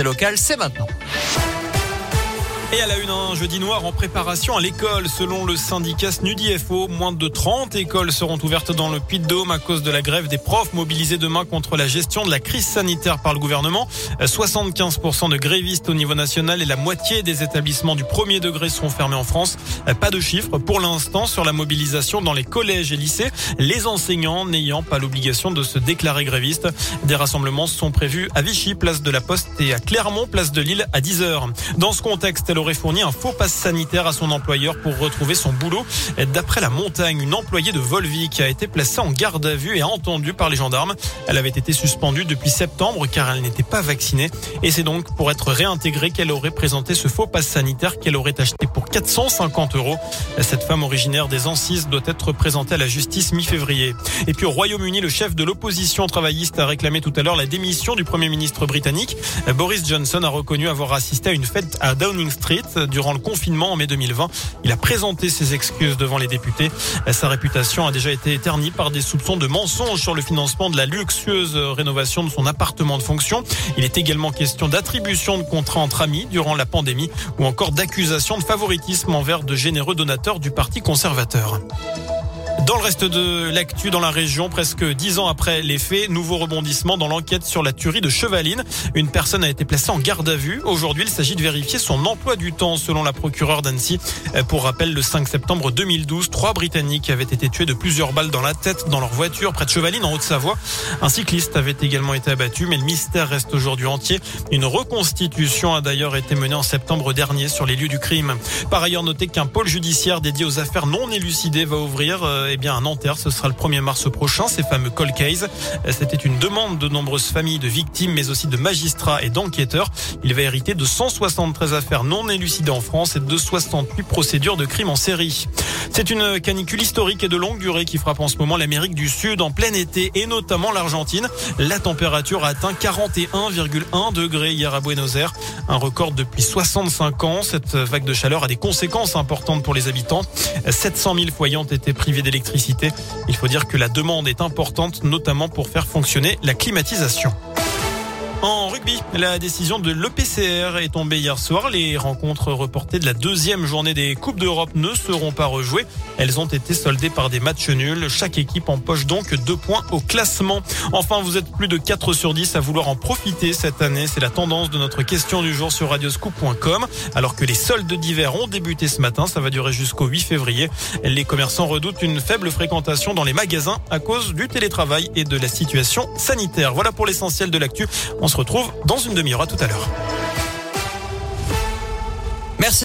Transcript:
l'actualité locale, c'est maintenant. Et à la une, un jeudi noir en préparation à l'école. Selon le syndicat SNUDIFO, moins de 30 écoles seront ouvertes dans le Puy-de-Dôme à cause de la grève des profs mobilisés demain contre la gestion de la crise sanitaire par le gouvernement. 75% de grévistes au niveau national et la moitié des établissements du premier degré seront fermés en France. Pas de chiffres pour l'instant sur la mobilisation dans les collèges et lycées, les enseignants n'ayant pas l'obligation de se déclarer grévistes. Des rassemblements sont prévus à Vichy, place de la Poste et à Clermont, place de Lille à 10h. Dans ce contexte, aurait fourni un faux passe sanitaire à son employeur pour retrouver son boulot. D'après la montagne, une employée de Volvic a été placée en garde à vue et entendue par les gendarmes. Elle avait été suspendue depuis septembre car elle n'était pas vaccinée. Et c'est donc pour être réintégrée qu'elle aurait présenté ce faux passe sanitaire qu'elle aurait acheté pour 450 euros. Cette femme originaire des Ancises doit être présentée à la justice mi-février. Et puis au Royaume-Uni, le chef de l'opposition travailliste a réclamé tout à l'heure la démission du Premier ministre britannique. Boris Johnson a reconnu avoir assisté à une fête à Downing Street durant le confinement en mai 2020. Il a présenté ses excuses devant les députés. Sa réputation a déjà été éternie par des soupçons de mensonges sur le financement de la luxueuse rénovation de son appartement de fonction. Il est également question d'attribution de contrats entre amis durant la pandémie ou encore d'accusation de favoritisme envers de généreux donateurs du Parti conservateur. Dans le reste de l'actu dans la région, presque dix ans après les faits, nouveau rebondissement dans l'enquête sur la tuerie de Chevaline. Une personne a été placée en garde à vue. Aujourd'hui, il s'agit de vérifier son emploi du temps selon la procureure d'Annecy. Pour rappel, le 5 septembre 2012, trois Britanniques avaient été tués de plusieurs balles dans la tête dans leur voiture près de Chevaline en Haute-Savoie. Un cycliste avait également été abattu, mais le mystère reste aujourd'hui entier. Une reconstitution a d'ailleurs été menée en septembre dernier sur les lieux du crime. Par ailleurs, notez qu'un pôle judiciaire dédié aux affaires non élucidées va ouvrir eh bien, à Nanterre. Ce sera le 1er mars prochain, ces fameux cold case. C'était une demande de nombreuses familles de victimes, mais aussi de magistrats et d'enquêteurs. Il va hériter de 173 affaires non élucidées en France et de 68 procédures de crimes en série. C'est une canicule historique et de longue durée qui frappe en ce moment l'Amérique du Sud en plein été et notamment l'Argentine. La température a atteint 41,1 degrés hier à Buenos Aires, un record depuis 65 ans. Cette vague de chaleur a des conséquences importantes pour les habitants. 700 000 foyers ont été privés d'électricité il faut dire que la demande est importante, notamment pour faire fonctionner la climatisation. La décision de l'EPCR est tombée hier soir. Les rencontres reportées de la deuxième journée des Coupes d'Europe ne seront pas rejouées. Elles ont été soldées par des matchs nuls. Chaque équipe empoche donc deux points au classement. Enfin, vous êtes plus de 4 sur 10 à vouloir en profiter cette année. C'est la tendance de notre question du jour sur radioscoop.com. Alors que les soldes d'hiver ont débuté ce matin, ça va durer jusqu'au 8 février. Les commerçants redoutent une faible fréquentation dans les magasins à cause du télétravail et de la situation sanitaire. Voilà pour l'essentiel de l'actu. On se retrouve dans une demi-heure. À tout à l'heure.